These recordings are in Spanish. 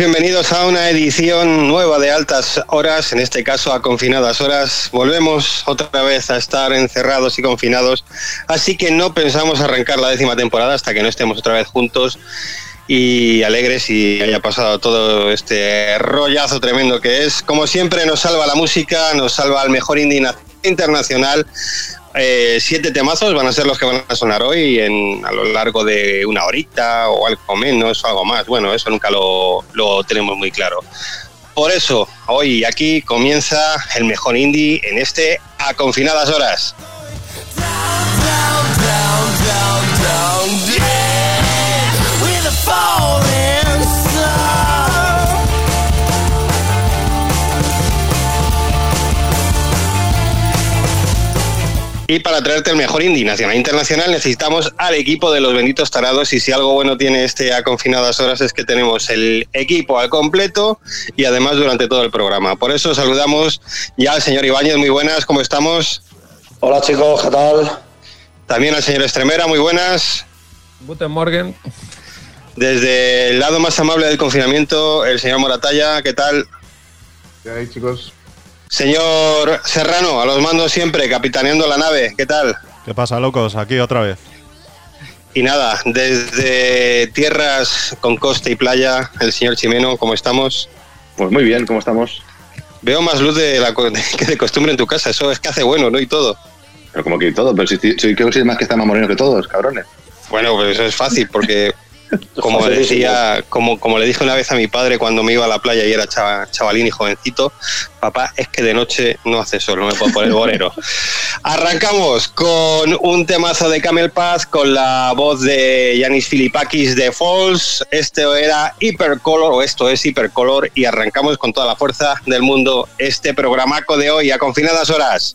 Bienvenidos a una edición nueva de Altas Horas, en este caso a confinadas horas. Volvemos otra vez a estar encerrados y confinados, así que no pensamos arrancar la décima temporada hasta que no estemos otra vez juntos y alegres y haya pasado todo este rollazo tremendo que es. Como siempre nos salva la música, nos salva el mejor indie internacional, eh, siete temazos van a ser los que van a sonar hoy en, a lo largo de una horita o algo menos o algo más. Bueno, eso nunca lo, lo tenemos muy claro. Por eso, hoy aquí comienza el mejor indie en este A Confinadas Horas. Y para traerte el mejor indie nacional e internacional necesitamos al equipo de los benditos tarados y si algo bueno tiene este a confinadas horas es que tenemos el equipo al completo y además durante todo el programa. Por eso saludamos ya al señor Ibáñez, muy buenas, ¿cómo estamos? Hola chicos, ¿qué tal? También al señor Estremera, muy buenas. Guten Morgen. Desde el lado más amable del confinamiento, el señor Moratalla, ¿qué tal? ¿Qué hay chicos? Señor Serrano, a los mandos siempre, capitaneando la nave, ¿qué tal? ¿Qué pasa, locos? Aquí otra vez. Y nada, desde tierras con costa y playa, el señor Chimeno, ¿cómo estamos? Pues muy bien, ¿cómo estamos? Veo más luz de la que de costumbre en tu casa, eso es que hace bueno, ¿no? Y todo. Pero como que todo, pero si, si creo que soy más que está más moreno que todos, cabrones. Bueno, pues eso es fácil, porque como decía, como, como le dije una vez a mi padre cuando me iba a la playa y era chavalín y jovencito, papá, es que de noche no hace sol, no me puedo poner bolero. Arrancamos con un temazo de Camel Path con la voz de Yanis Filipakis de Falls. Este era Hypercolor, o esto es Hypercolor, y arrancamos con toda la fuerza del mundo este programaco de hoy a confinadas horas.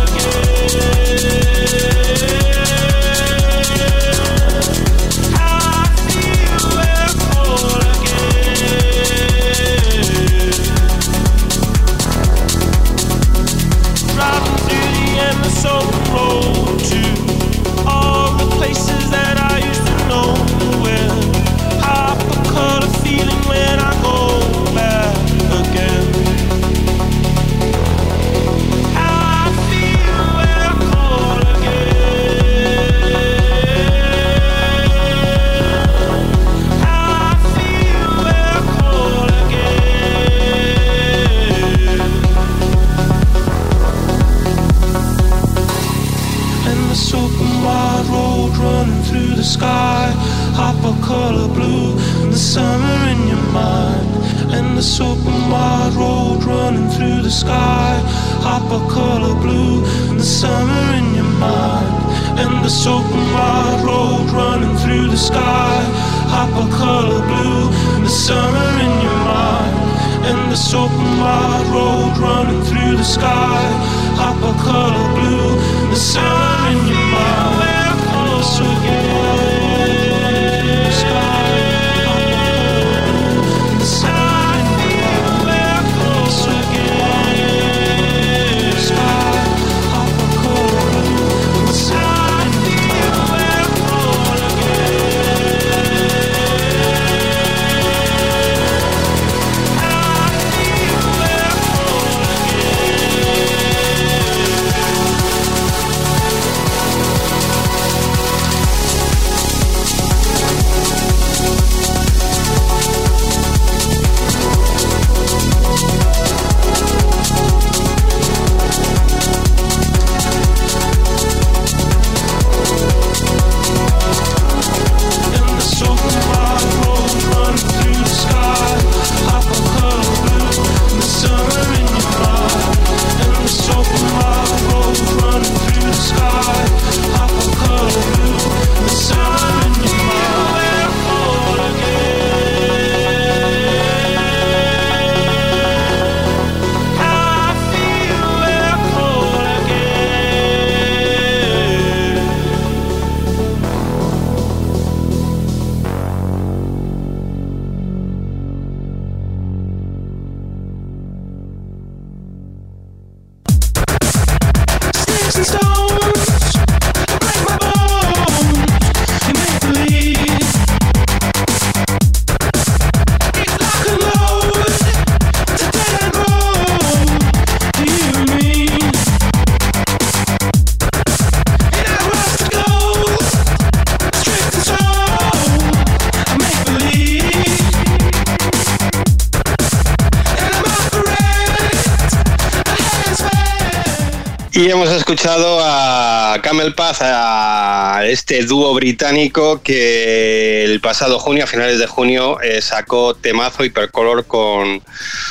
Y hemos escuchado a Camel Paz, a este dúo británico que el pasado junio, a finales de junio, eh, sacó temazo hipercolor con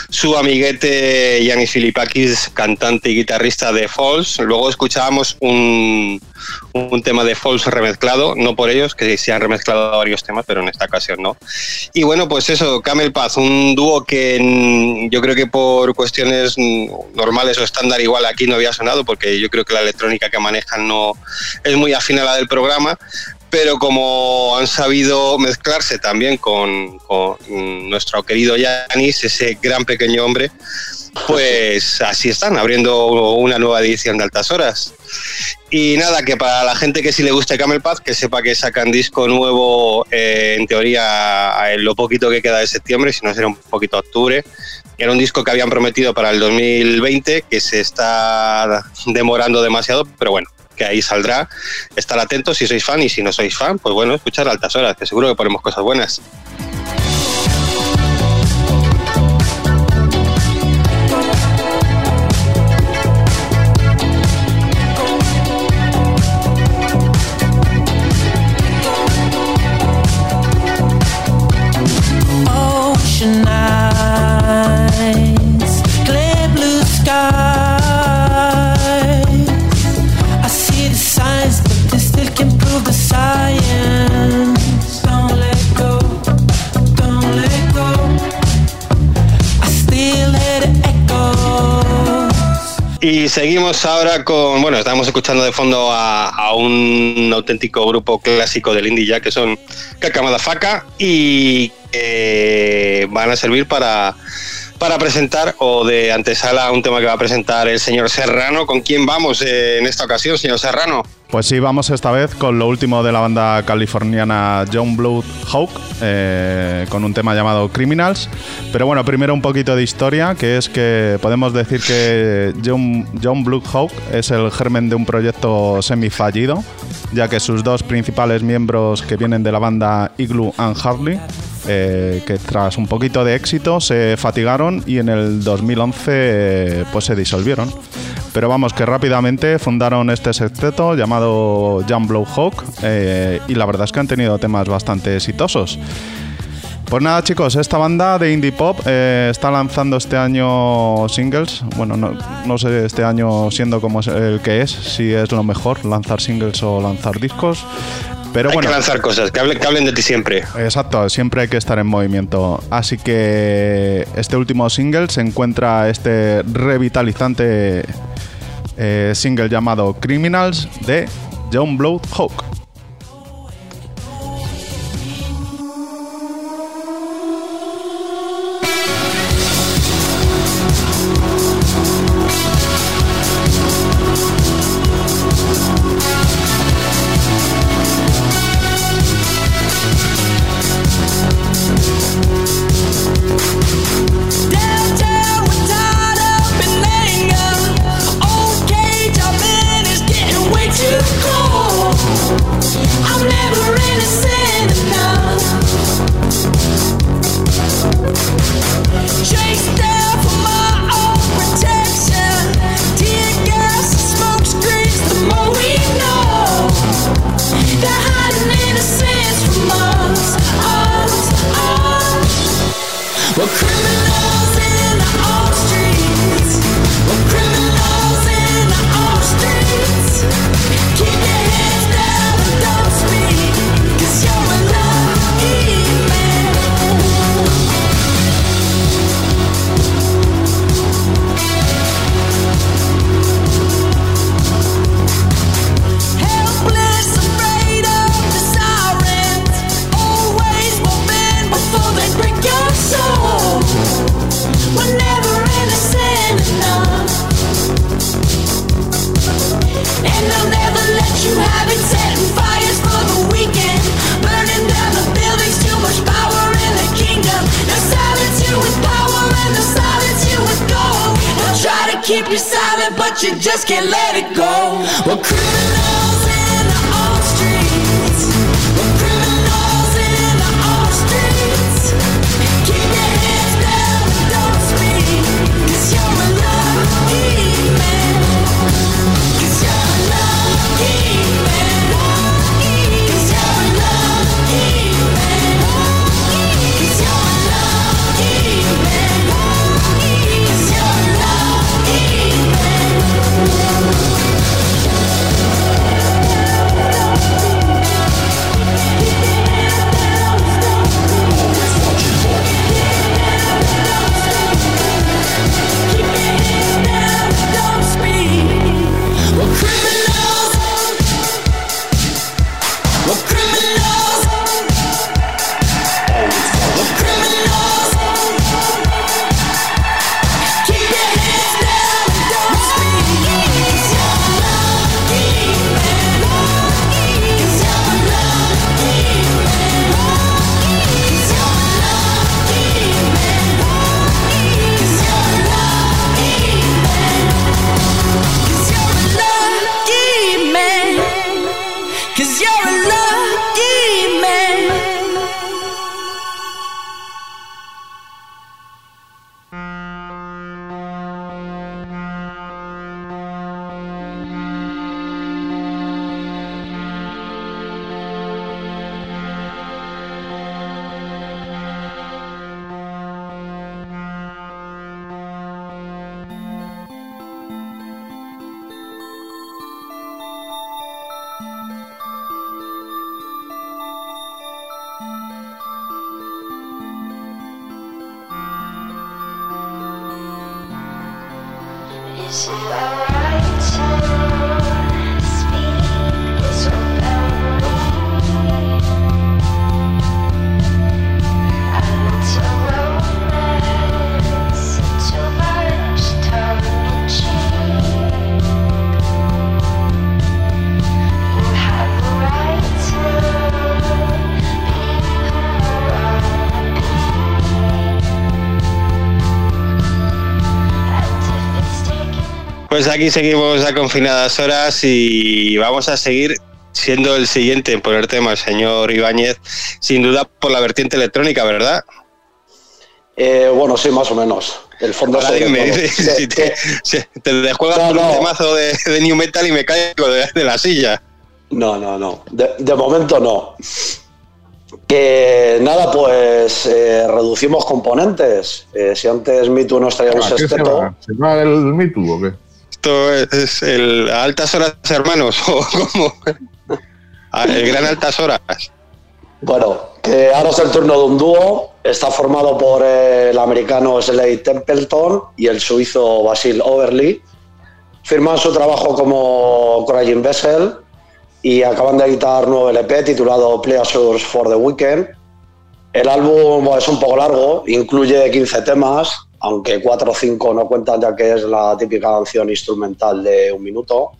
su amiguete Yanis Filipakis, cantante y guitarrista de Falls. Luego escuchábamos un, un tema de Falls remezclado, no por ellos, que se han remezclado varios temas, pero en esta ocasión no. Y bueno, pues eso, Camel Paz, un dúo que mm, yo creo que por cuestiones mm, normales o estándar igual aquí no había sonado, porque yo creo que la electrónica que manejan no es muy afín a la del programa, pero como han sabido mezclarse también con, nuestro querido Yanis, ese gran pequeño hombre, pues así están, abriendo una nueva edición de Altas Horas. Y nada, que para la gente que sí le guste Camel Path, que sepa que sacan disco nuevo, eh, en teoría, en lo poquito que queda de septiembre, si no será un poquito octubre. Era un disco que habían prometido para el 2020, que se está demorando demasiado, pero bueno, que ahí saldrá. Estar atentos si sois fan y si no sois fan, pues bueno, escuchar Altas Horas, que seguro que ponemos cosas buenas. Seguimos ahora con, bueno, estamos escuchando de fondo a, un auténtico grupo clásico del indie ya que son Kakamada y que van a servir para, para presentar o de antesala un tema que va a presentar el señor Serrano. ¿Con quién vamos eh, en esta ocasión, señor Serrano? Pues sí, vamos esta vez con lo último de la banda californiana John Blood Hawk, eh, con un tema llamado Criminals. Pero bueno, primero un poquito de historia, que es que podemos decir que John, John Blood Hawk es el germen de un proyecto semifallido, ya que sus dos principales miembros que vienen de la banda Igloo and Harley eh, que tras un poquito de éxito se fatigaron y en el 2011 eh, pues se disolvieron. Pero vamos, que rápidamente fundaron este sexteto llamado llamado eh, y la verdad es que han tenido temas bastante exitosos. Pues nada chicos, esta banda de indie pop eh, está lanzando este año singles. Bueno, no, no, sé este año siendo como el que es, si es lo mejor, lanzar singles o lanzar discos. Pero hay bueno, que lanzar cosas, que que hablen de ti siempre. Exacto, siempre hay que estar en movimiento. Así que este último single se encuentra este revitalizante eh, single llamado Criminals de John Blow Hawk. see around. pues aquí seguimos a confinadas horas y vamos a seguir siendo el siguiente en poner tema, señor Ibáñez, sin duda por la vertiente electrónica, ¿verdad? Eh, bueno, sí, más o menos. El fondo Ahora dime, si te, si te un temazo de, New Metal y me caigo de, la silla. No, no, no. De, momento no. Que nada, pues eh, reducimos componentes. Eh, si antes MeToo nos traíamos ah, ¿qué esteto. ¿Se va, ¿Se va el o qué? Esto es, el altas horas, hermanos, o como el gran altas horas. bueno, que ahora es el turno de un dúo. Está formado por eh, el americano Slade Templeton y el suizo Basil Overly. Firman su trabajo como Crying Vessel y acaban de editar nuevo LP titulado Pleasures for the Weekend. El álbum es un poco largo, incluye 15 temas, aunque 4 o 5 no cuentan ya que es la típica canción instrumental de un minuto.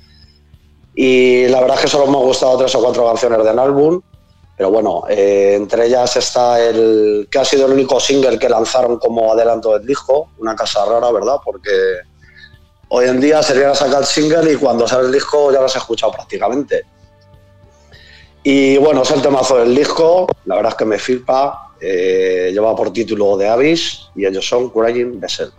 Y la verdad es que solo me han gustado 3 o 4 canciones del álbum, pero bueno, eh, entre ellas está el que ha sido el único single que lanzaron como adelanto del disco, una casa rara, ¿verdad? Porque hoy en día sería sacar el single y cuando sale el disco ya lo has escuchado prácticamente. Y bueno, es el temazo del disco, la verdad es que me flipa, eh, por título The Abyss y ellos son Crying Vessel.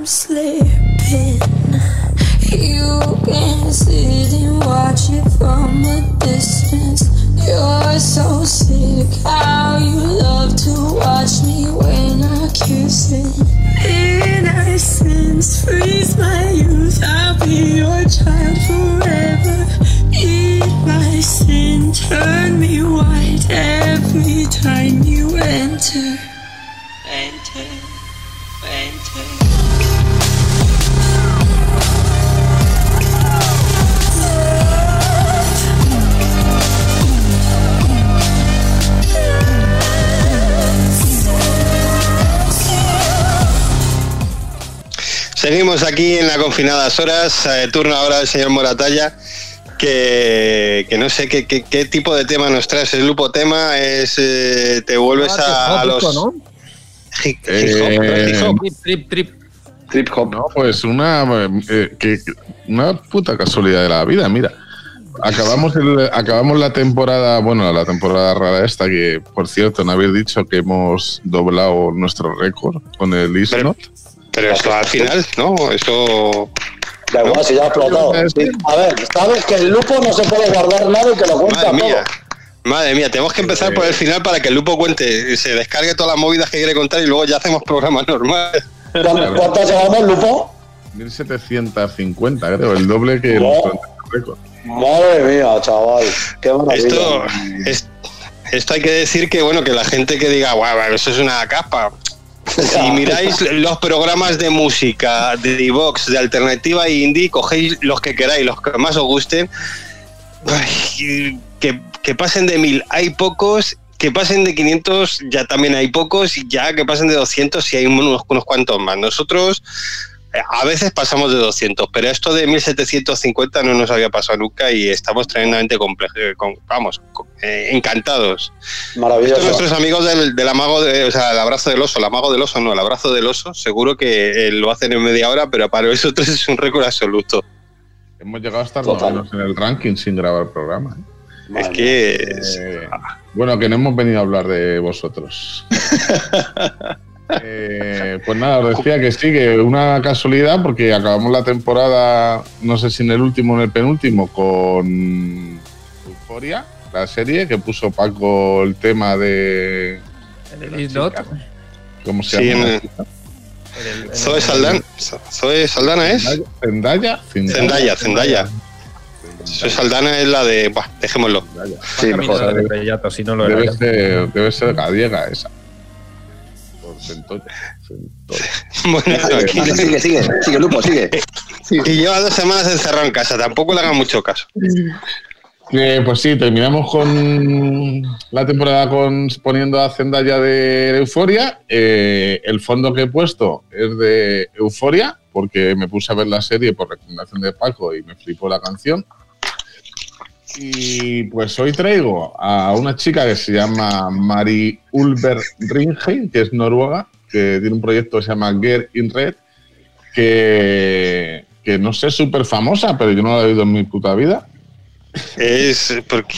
I'm slipping. You can sit and watch it from a distance. You're so sick, how you love to watch me when I kiss it. Innocence, freeze my youth. I'll be your child forever. Eat my sin, turn me white every time you enter. Enter, enter. Seguimos aquí en la confinadas horas, eh, turno ahora del señor Moratalla, que, que no sé qué, qué- qué tipo de tema nos traes. El lupo tema es, eh, te vuelves a, a los... Hip- hip hop, ¿no? Hip hop. Trip, trip, hop. No, pues una, eh, que, que- una puta casualidad de la vida, mira. Acabamos, el- acabamos la temporada, bueno, la temporada rara esta, que por cierto, no habéis dicho que hemos doblado nuestro récord con el Isnot. Pero eso al final, ¿no? Eso... Da igual, si ya ha explotado. A ver, sabes que el lupo no se puede guardar nada y que lo cuenta Madre todo. mía. Madre mía, tenemos que empezar por el final para que el lupo cuente, se descargue todas las movidas que quiere contar y luego ya hacemos programas normales. ¿Cuán- ¿Cuántas llevamos, lupo? 1750, creo, el doble que No. récord. Madre mía, chaval. Qué maravilla. Esto, es- esto hay que decir que, bueno, que la gente que diga, guau, eso es una capa. Si miráis los programas de música, de Divox, de alternativa e indie, cogéis los que queráis, los que más os gusten, ay, que, que pasen de mil. Hay pocos, que pasen de 500 ya también hay pocos, y ya que pasen de 200 y hay unos, unos cuantos más. Nosotros a veces pasamos de 200, pero esto de 1750 no nos había pasado nunca y estamos tremendamente complejos, vamos, co- eh, encantados. Maravilloso. Estos nuestros amigos del, del amago, de, o sea, el abrazo del oso, el amago del oso, no, el abrazo del oso, seguro que eh, lo hacen en media hora, pero para nosotros es un récord absoluto. Hemos llegado a estar novenos en el ranking sin grabar programa. ¿eh? Es que es- Eh, bueno, que no hemos venido a hablar de vosotros. Eh, pues nada, os decía que sí, que una casualidad, porque acabamos la temporada, no sé si en el último o en el penúltimo, con Euforia, la serie que puso Paco el tema de. El Not. ¿Cómo se Sí, llama? el- en el- en Zoe el- Saldana, Zoe Saldana es. Zendaya. Zendaya, Zendaya. Zoe Saldana es la de, dejémoslo. Sí, mejor. de Estrellato, si no lo Debe era. ser, debe ser gallega esa. Centolla. Centolla. Bueno, aquí- Sigue, sigue, sigue, sigue, Lupo, sigue. y lleva dos semanas encerrado en casa, tampoco le hagan mucho caso. Eh, pues sí, terminamos con la temporada con, poniendo a Zendaya de Euforia. Eh, el fondo que he puesto es de Euforia, porque me puse a ver la serie por recomendación de Paco y me flipó la canción. Y pues hoy traigo a una chica que se llama Mari Ulver Ringheim, que es noruega, que tiene un proyecto que se llama Girl in Red, que, que no sé, súper famosa, pero yo no la he oído en mi puta vida. Es porque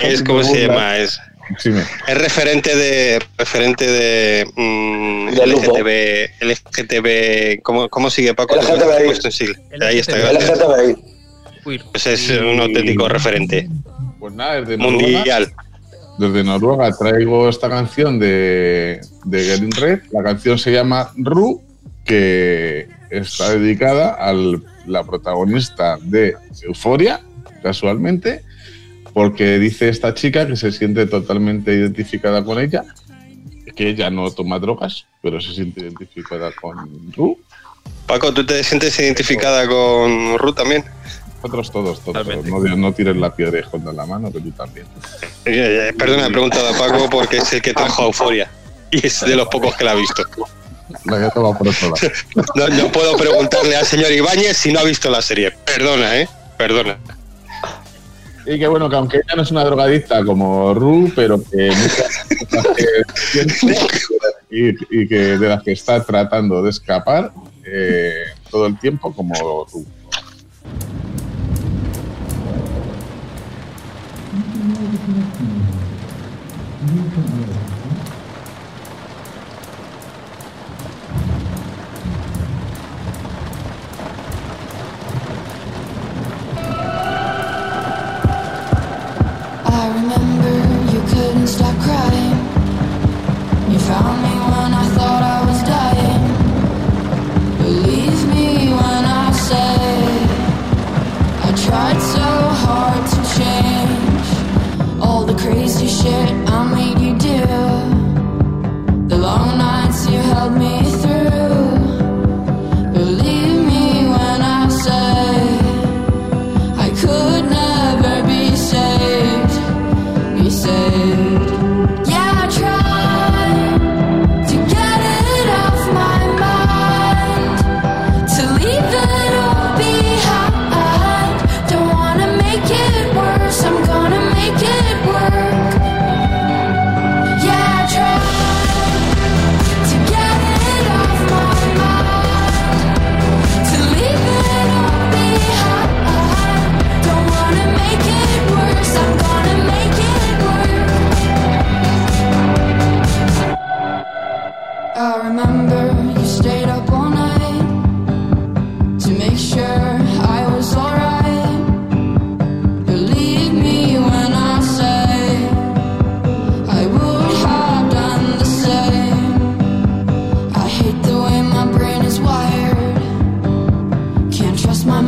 es como se llama, es, Sí, me- es referente de referente de mm, De. LGTB, LGTB, ¿cómo, cómo sigue Paco? Ahí está. LGTBI. Pues es un auténtico referente Pues nada, desde Noruega, mundial. desde Noruega traigo esta canción de, de Getting Red. La canción se llama Ru, que está dedicada a la protagonista de Euforia, casualmente, porque dice esta chica que se siente totalmente identificada con ella, que ella no toma drogas, pero se siente identificada con Ru. Paco, ¿tú te sientes identificada con Ruth también? Nosotros todos, todos. No, no tires la piedra y escondas la mano, que tú también. Eh, eh, Perdona, he preguntado a Paco porque es el que trajo Euforia. Y es de los pocos que la ha visto. La voy a tomar por otro lado. No, no puedo preguntarle al señor Ibáñez si no ha visto la serie. Perdona, ¿eh? Perdona. Y que bueno, que aunque ella no es una drogadicta como Ru, pero que muchas cosas que siente y, y que de las que está tratando de escapar eh, todo el tiempo como Ru. 생각합니다.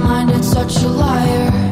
mind, it's such a liar.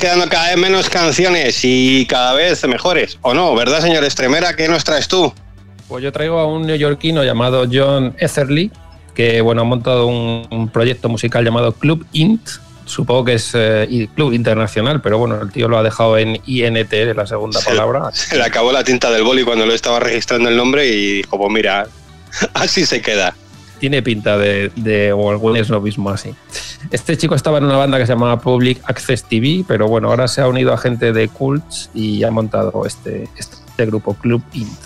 quedando cada vez menos canciones y cada vez mejores, ¿o no? ¿Verdad, señor Estremera? ¿Qué nos traes tú? Pues yo traigo a un neoyorquino llamado John Etherly, que bueno, ha montado un, proyecto musical llamado Club Int. Supongo que es eh, Club Internacional, pero bueno, el tío lo ha dejado en INT, es la segunda palabra. Se le acabó la tinta del boli cuando lo estaba registrando el nombre y dijo, pues mira, así se queda. Tiene pinta de, de o algún esnovismo así. Este chico estaba en una banda que se llamaba Public Access TV, pero bueno, ahora se ha unido a gente de Cults y ha montado este, este grupo, Club Int.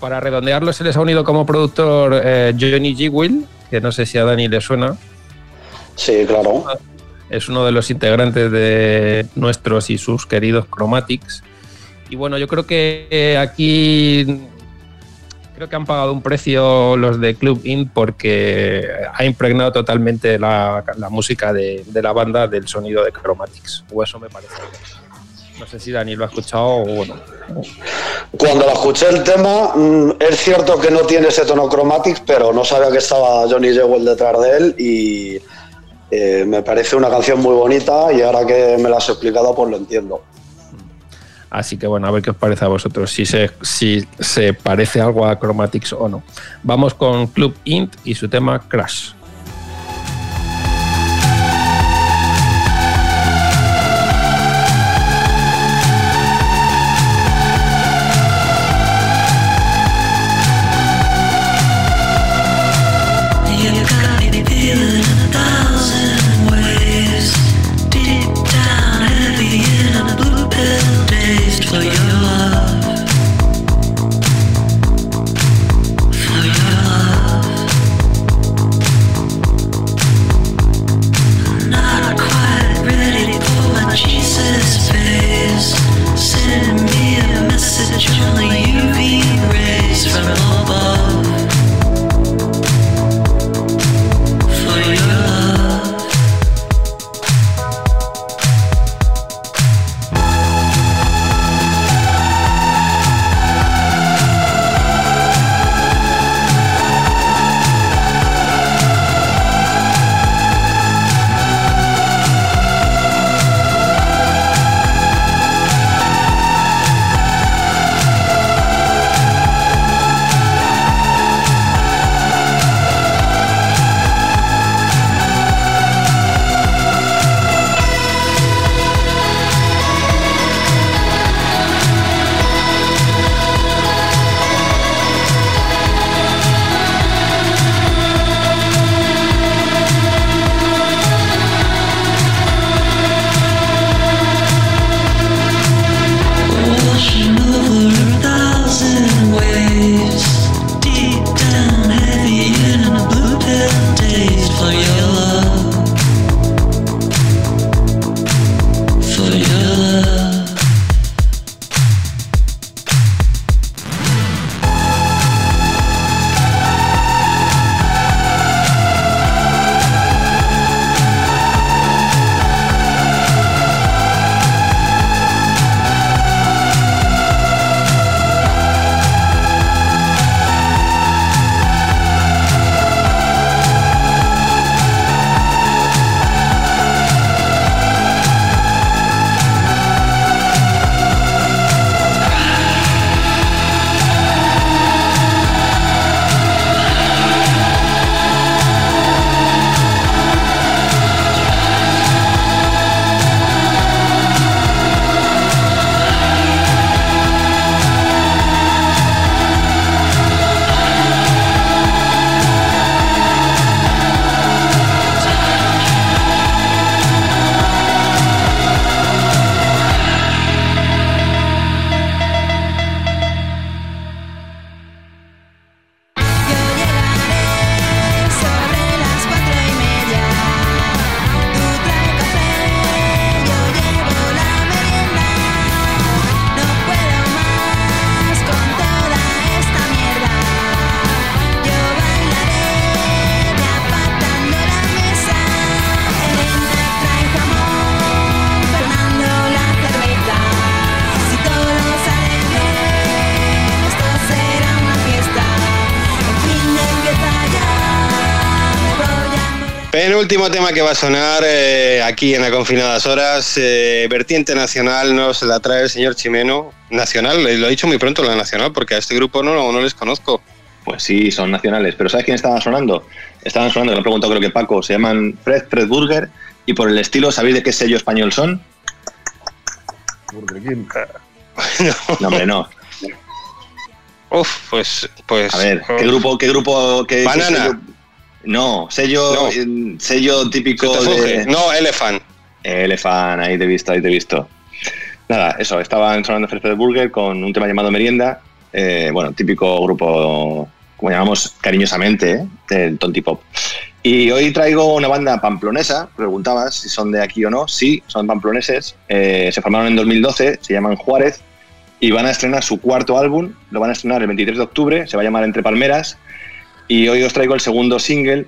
Para redondearlo, se les ha unido como productor eh, Johnny G. Will, que no sé si a Dani le suena. Sí, claro. Es uno de los integrantes de nuestros y sus queridos Chromatics. Y bueno, yo creo que eh, aquí creo que han pagado un precio los de Club Int porque ha impregnado totalmente la, música de, la banda del sonido de Chromatics. O eso me parece. No sé si Dani lo ha escuchado o bueno. Cuando la escuché el tema, mm, es cierto que no tiene ese tono Chromatics, pero no sabía que estaba Johnny Jewel detrás de él y eh, me parece una canción muy bonita y ahora que me la has explicado, pues lo entiendo. Así que bueno, a ver qué os parece a vosotros, si se, si se parece algo a Chromatics o no. Vamos con Club Int y su tema Crash. Penúltimo tema que va a sonar eh, aquí en la Confinadas Horas, eh, vertiente nacional, nos la trae el señor Chimeno. Nacional, eh, lo he dicho muy pronto, la nacional, porque a este grupo no, no les conozco. Pues sí, son nacionales. Pero ¿sabes quién estaban sonando? Estaban sonando, que lo he preguntado creo que Paco, se llaman Fred Fred Burger y por el estilo, ¿sabéis de qué sello español son? Burger King. No, hombre, no. Uf, pues, pues. A ver, ¿qué grupo, qué grupo, qué, qué Banana. No, sello, No. eh, sello típico de No, Elephant. Elefant, ahí te he visto, ahí te he visto. Nada, eso, estaban sonando Fred Fred Burger con un tema llamado Merienda eh, bueno, típico grupo, como llamamos cariñosamente, ¿eh? del Tonti Pop. Y hoy traigo una banda pamplonesa, preguntabas si son de aquí o no, sí, son pamploneses, Eh, se formaron en 2012, se llaman Juárez y van a estrenar su cuarto álbum, lo van a estrenar el 23 de octubre, se va a llamar Entre Palmeras y hoy os traigo el segundo single,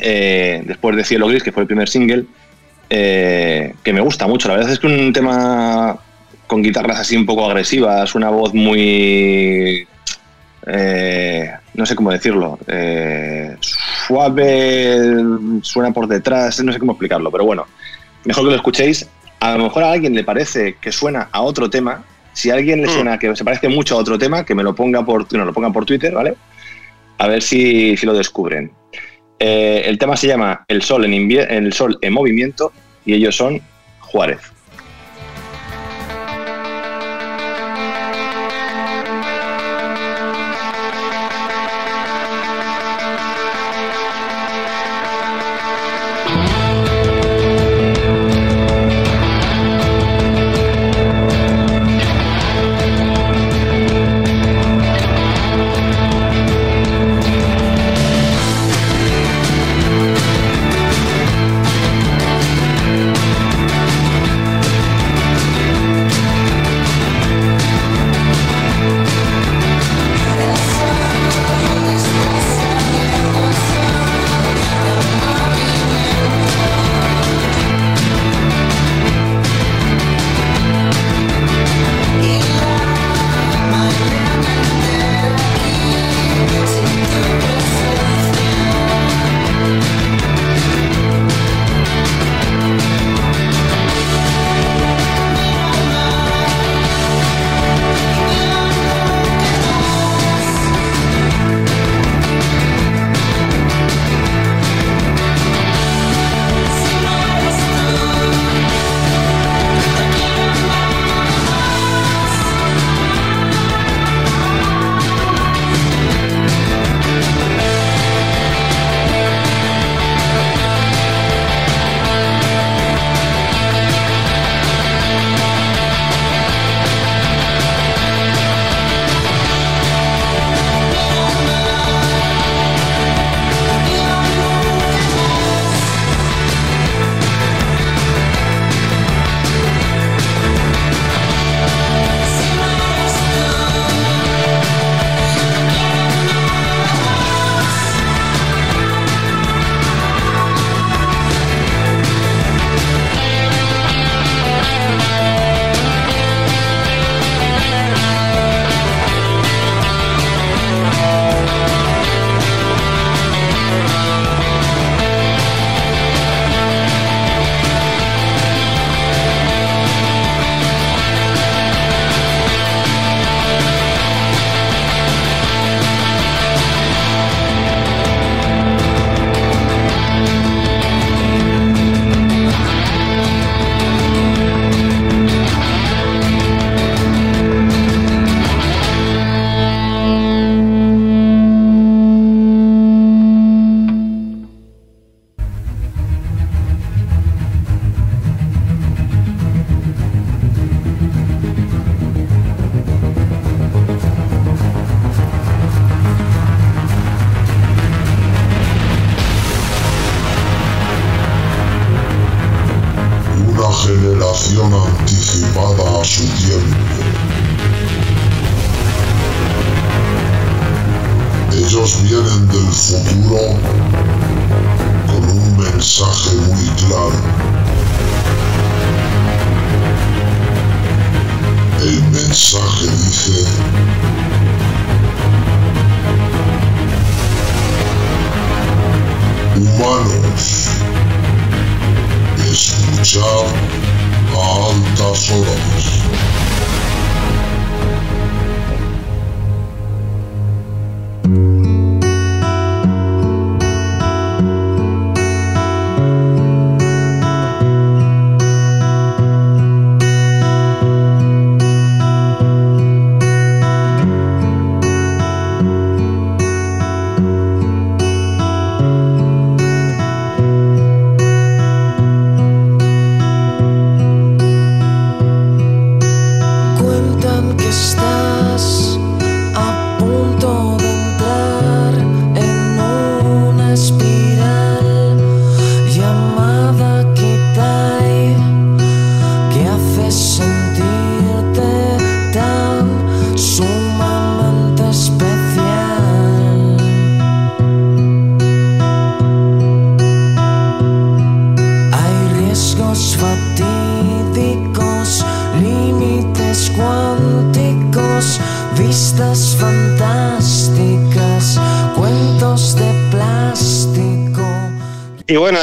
eh, después de Cielo Gris, que fue el primer single, eh, que me gusta mucho. La verdad es que un tema con guitarras así un poco agresivas, una voz muy... eh, no sé cómo decirlo. suave, suena por detrás, no sé cómo explicarlo, pero bueno, mejor que lo escuchéis. A lo mejor a alguien le parece que suena a otro tema. Si a alguien le suena que se parece mucho a otro tema, que me lo ponga por, no, lo pongan por Twitter, ¿vale? A ver si, si lo descubren. Eh, el tema se llama El Sol en, El Sol en Movimiento y ellos son Juárez.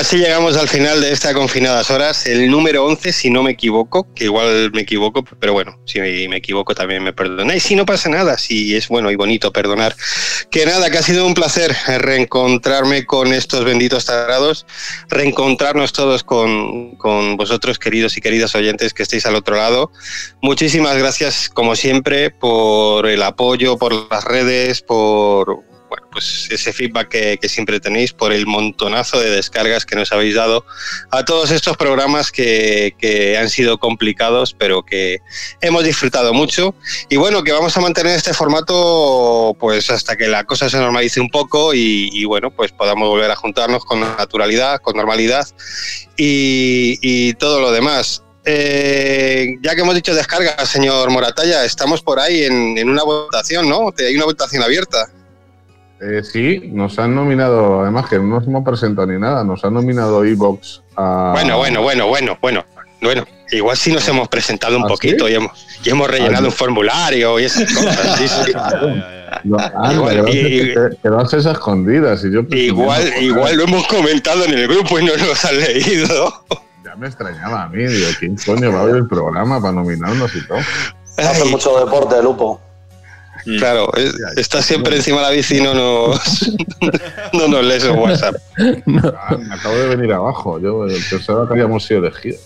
Así llegamos al final de esta Confinadas Horas, el número 11, si no me equivoco, que igual me equivoco, pero bueno, si me equivoco también me perdonáis. Si no pasa nada, si es bueno y bonito perdonar. Que nada, que ha sido un placer reencontrarme con estos benditos tarados, reencontrarnos todos con, vosotros, queridos y queridas oyentes que estéis al otro lado. Muchísimas gracias, como siempre, por el apoyo, por las redes, por bueno, pues ese feedback que, siempre tenéis, por el montonazo de descargas que nos habéis dado a todos estos programas que, han sido complicados, pero que hemos disfrutado mucho. Y bueno, que vamos a mantener este formato pues hasta que la cosa se normalice un poco y, bueno, pues podamos volver a juntarnos con naturalidad, con normalidad y, todo lo demás. Eh, ya que hemos dicho descargas, señor Moratalla, estamos por ahí en una votación, ¿no? Hay una votación abierta. Eh, sí, nos han nominado, además que no nos hemos presentado ni nada, nos han nominado Evox a. Bueno, bueno, bueno, bueno, bueno. Bueno, igual sí nos hemos presentado un ¿Ah, poquito sí? y, hemos, y hemos rellenado Ah, un formulario y esas cosas. sí, sí. No, anda, Igual, y- a esas escondidas. Y yo Igual, igual lo hemos comentado en el grupo y no nos han leído. Ya me extrañaba a mí, digo, ¿quién coño va a ver el programa para nominarnos y todo? Hace mucho deporte, Lupo. Claro, es- está siempre encima de la bici y no nos, no nos lees el WhatsApp. Ah, me acabo de venir abajo, yo pensaba que habíamos sido elegidos.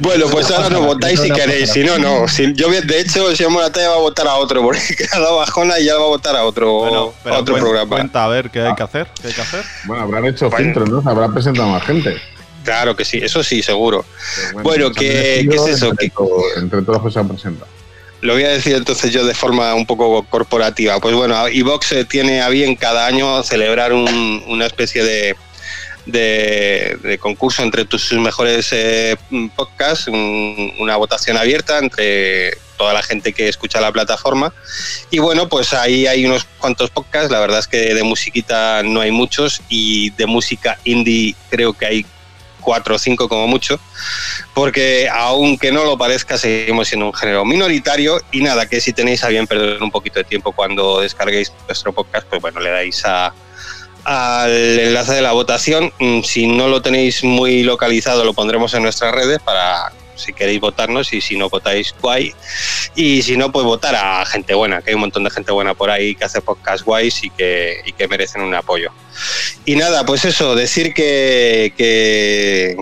Bueno, pues ahora nos votáis si queréis, si no, no. Si, yo, de hecho, el señor Moratalla va a votar a otro, porque ha dado bajona y ya va a votar a otro, Pero a otro programa. Cuenta a ver qué hay que hacer. ¿Qué hay que hacer? Bueno, habrán hecho Bueno. filtros, ¿no? Se habrá presentado más gente. Claro que sí, eso sí, seguro. Pero Bueno, han ¿qué, elegido ¿qué es eso? Entre, ¿Qué- to- entre todos los que se han presentado. Lo voy a decir entonces yo de forma un poco corporativa. Pues bueno, Evox eh, tiene a bien cada año celebrar un- una especie de, de, concurso entre tus, sus mejores eh, podcasts, un- una votación abierta entre toda la gente que escucha la plataforma. Y bueno, pues ahí hay unos cuantos podcasts. La verdad es que de musiquita no hay muchos y de música indie creo que hay cuatro o cinco como mucho porque aunque no lo parezca, seguimos siendo un género minoritario y nada, que si tenéis a bien perder un poquito de tiempo cuando descarguéis nuestro podcast, pues bueno, le dais a, al enlace de la votación. Mm, Si no lo tenéis muy localizado, lo pondremos en nuestras redes para si queréis votarnos y si no votáis, guay. Y si no, pues votar a gente buena, que hay un montón de gente buena por ahí que hace podcast guays y que, y que merecen un apoyo. Y nada, pues eso, decir que, que,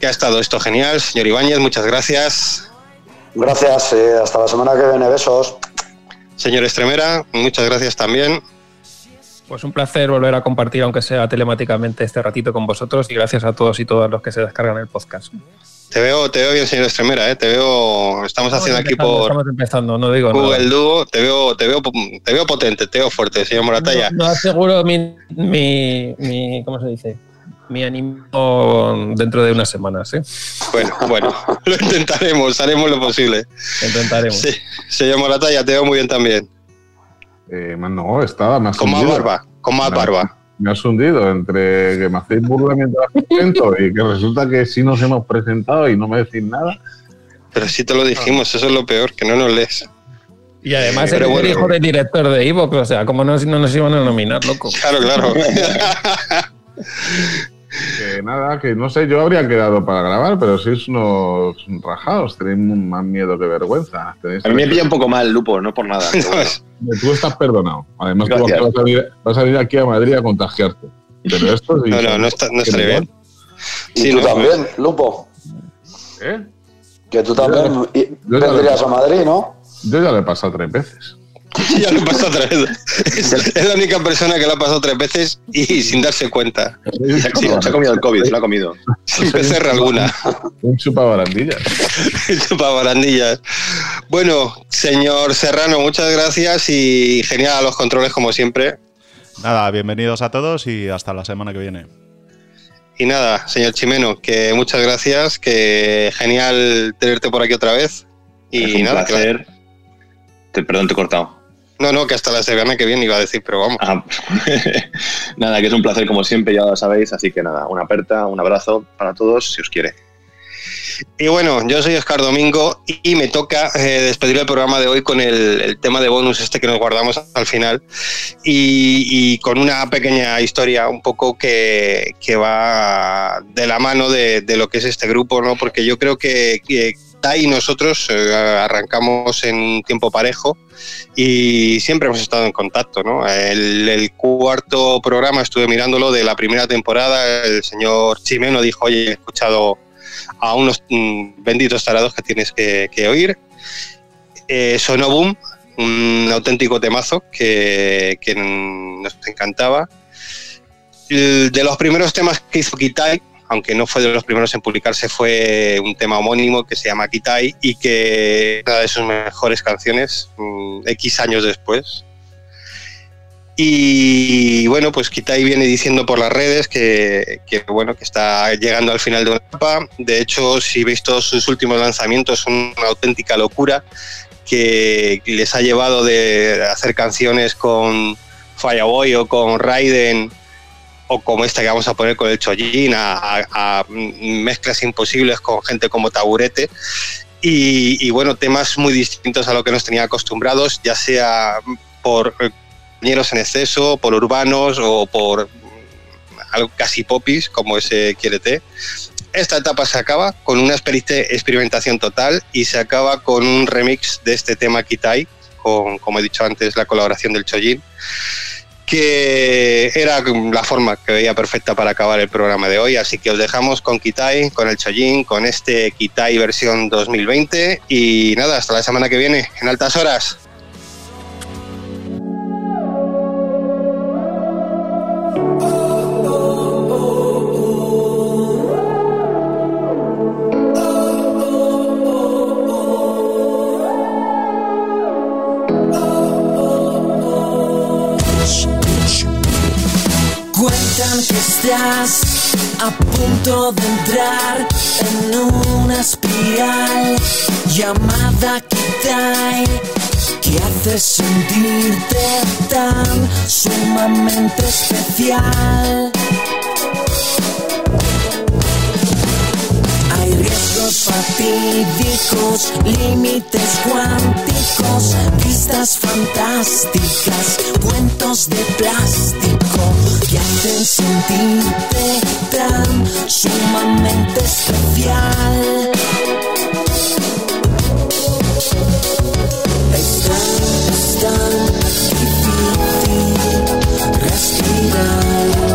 que ha estado esto genial. Señor Ibáñez, muchas gracias. Gracias, eh, hasta la semana que viene. Besos. Señor Estremera, muchas gracias también. Pues un placer volver a compartir, aunque sea telemáticamente, este ratito con vosotros y gracias a todos y todas los que se descargan el podcast. Te veo, te veo bien, señor Estremera, ¿eh? te veo, estamos haciendo aquí por Estamos empezando, no digo Google nada. Duo, te veo, te veo, te veo potente, te veo fuerte, señor Moratalla. No, no aseguro mi, mi, mi- ¿cómo se dice? Mi ánimo dentro de unas semanas, ¿eh? Bueno, bueno, lo intentaremos, haremos lo posible. Intentaremos. Sí, señor Moratalla, te veo muy bien también. Eh, no, estaba más Con más barba, con más barba. Me has hundido entre que me hacéis burla mientras presento y que resulta que sí nos hemos presentado y no me decís nada. Pero sí te lo dijimos, eso es lo peor, que no nos lees. Y además eres bueno. el hijo del director de Evox, o sea, como no, no nos iban a nominar, loco. Claro, claro. Que nada, que no sé, yo habría quedado para grabar, pero sois unos rajados, tenéis más miedo que vergüenza. Tenéis A mí me pilla un poco mal, Lupo, no por nada. bueno. Tú estás perdonado. Además, tú vas a, venir, vas a venir aquí a Madrid a contagiarte. Pero esto sí- No, no, no, está, no me bien. Y Sí, tú no, también, Lupo. ¿Eh? Que tú también y- vendrías a Madrid, ¿no? Yo ya lo he pasado tres veces. Ya lo he pasado tres veces. Es, la única persona que lo ha pasado tres veces y sin darse cuenta. Se ha comido, se ha comido el COVID, lo ha comido. Sin PCR alguna. Un chupa barandillas. Para barandillas. Bueno, señor Serrano, muchas gracias y genial a los controles como siempre. Nada, bienvenidos a todos y hasta la semana que viene. Y nada, señor Chimeno, que muchas gracias, que genial tenerte por aquí otra vez. Y es un nada, placer. Te- perdón, te he cortado. No, no, que hasta la semana que viene iba a decir, pero vamos. Ah, nada, que es un placer como siempre, ya lo sabéis. Así que nada, una aperta, un abrazo para todos, si os quiere. Y bueno, yo soy Oscar Domingo y me toca eh, despedir el programa de hoy con el, el tema de bonus este que nos guardamos al final y, y con una pequeña historia un poco que, que va de la mano de, de lo que es este grupo, ¿no? Porque yo creo que, que Y nosotros eh, arrancamos en un tiempo parejo y siempre hemos estado en contacto. El, cuarto programa estuve mirándolo de la primera temporada. El señor Chimeno dijo: Oye, he escuchado a unos mm, benditos tarados que tienes que, oír. Eh, sonó Boom, un auténtico temazo que, nos encantaba. De los primeros temas que hizo Kitai, aunque no fue de los primeros en publicarse, fue un tema homónimo que se llama Kitai y que una de sus mejores canciones, mm, X años después. Y bueno, pues Kitai viene diciendo por las redes que, que, bueno, que está llegando al final de una etapa. De hecho, si veis todos sus últimos lanzamientos, son una auténtica locura que les ha llevado de hacer canciones con Fireboy o con Raiden o como esta que vamos a poner con el Chojin, a, a- mezclas imposibles con gente como Taburete. Y, y, bueno, temas muy distintos a lo que nos tenía acostumbrados, ya sea por eh, compañeros en exceso, por urbanos o por mm, algo casi popis como ese Quiérete. Esta etapa se acaba con una experi- experimentación total y se acaba con un remix de este tema Kitai, con, como he dicho antes, la colaboración del Chojin que era la forma que veía perfecta para acabar el programa de hoy. Así que os dejamos con Kitai, con el Chojin, con este Kitai versión 2020. Y nada, hasta la semana que viene, en altas horas. A punto de entrar en una espiral llamada Kitai que hace sentirte tan sumamente especial. Hay riesgos fatídicos, límites cuánticos, vistas fantásticas, cuentos de plástico hacen sentirte tan sumamente especial. Es tan, tan difícil respirar.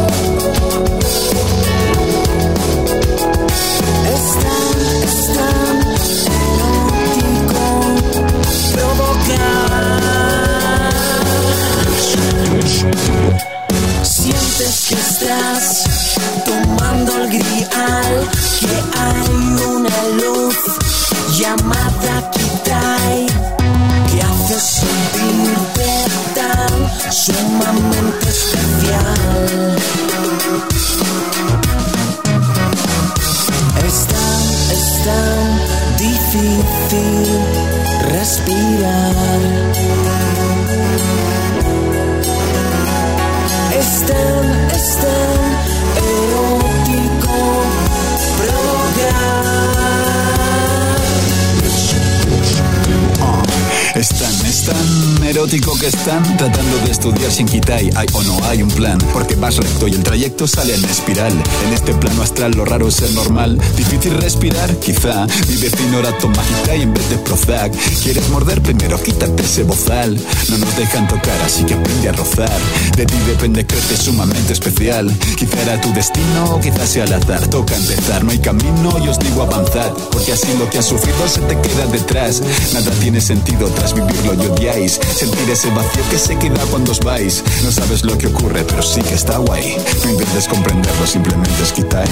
Tan erótico que están tratando de estudiar sin Kitai. Hay o no hay un plan, porque vas recto y el trayecto sale en espiral. En este plano astral lo raro es el normal. Difícil respirar, quizá. Mi vecino ahora toma Kitai en vez de Prozac. ¿Quieres morder? Primero quítate ese bozal. No nos dejan tocar, así que aprende a rozar. De ti depende creerte sumamente especial. Quizá era tu destino o quizás sea al azar. Toca empezar, no hay camino y os digo avanzad. Porque así lo que has sufrido se te queda detrás. Nada tiene sentido tras vivirlo y odiáis sentir ese vacío que se queda cuando os vais. No sabes lo que ocurre, pero sí que está guay. No intentes comprenderlo, simplemente es quitar.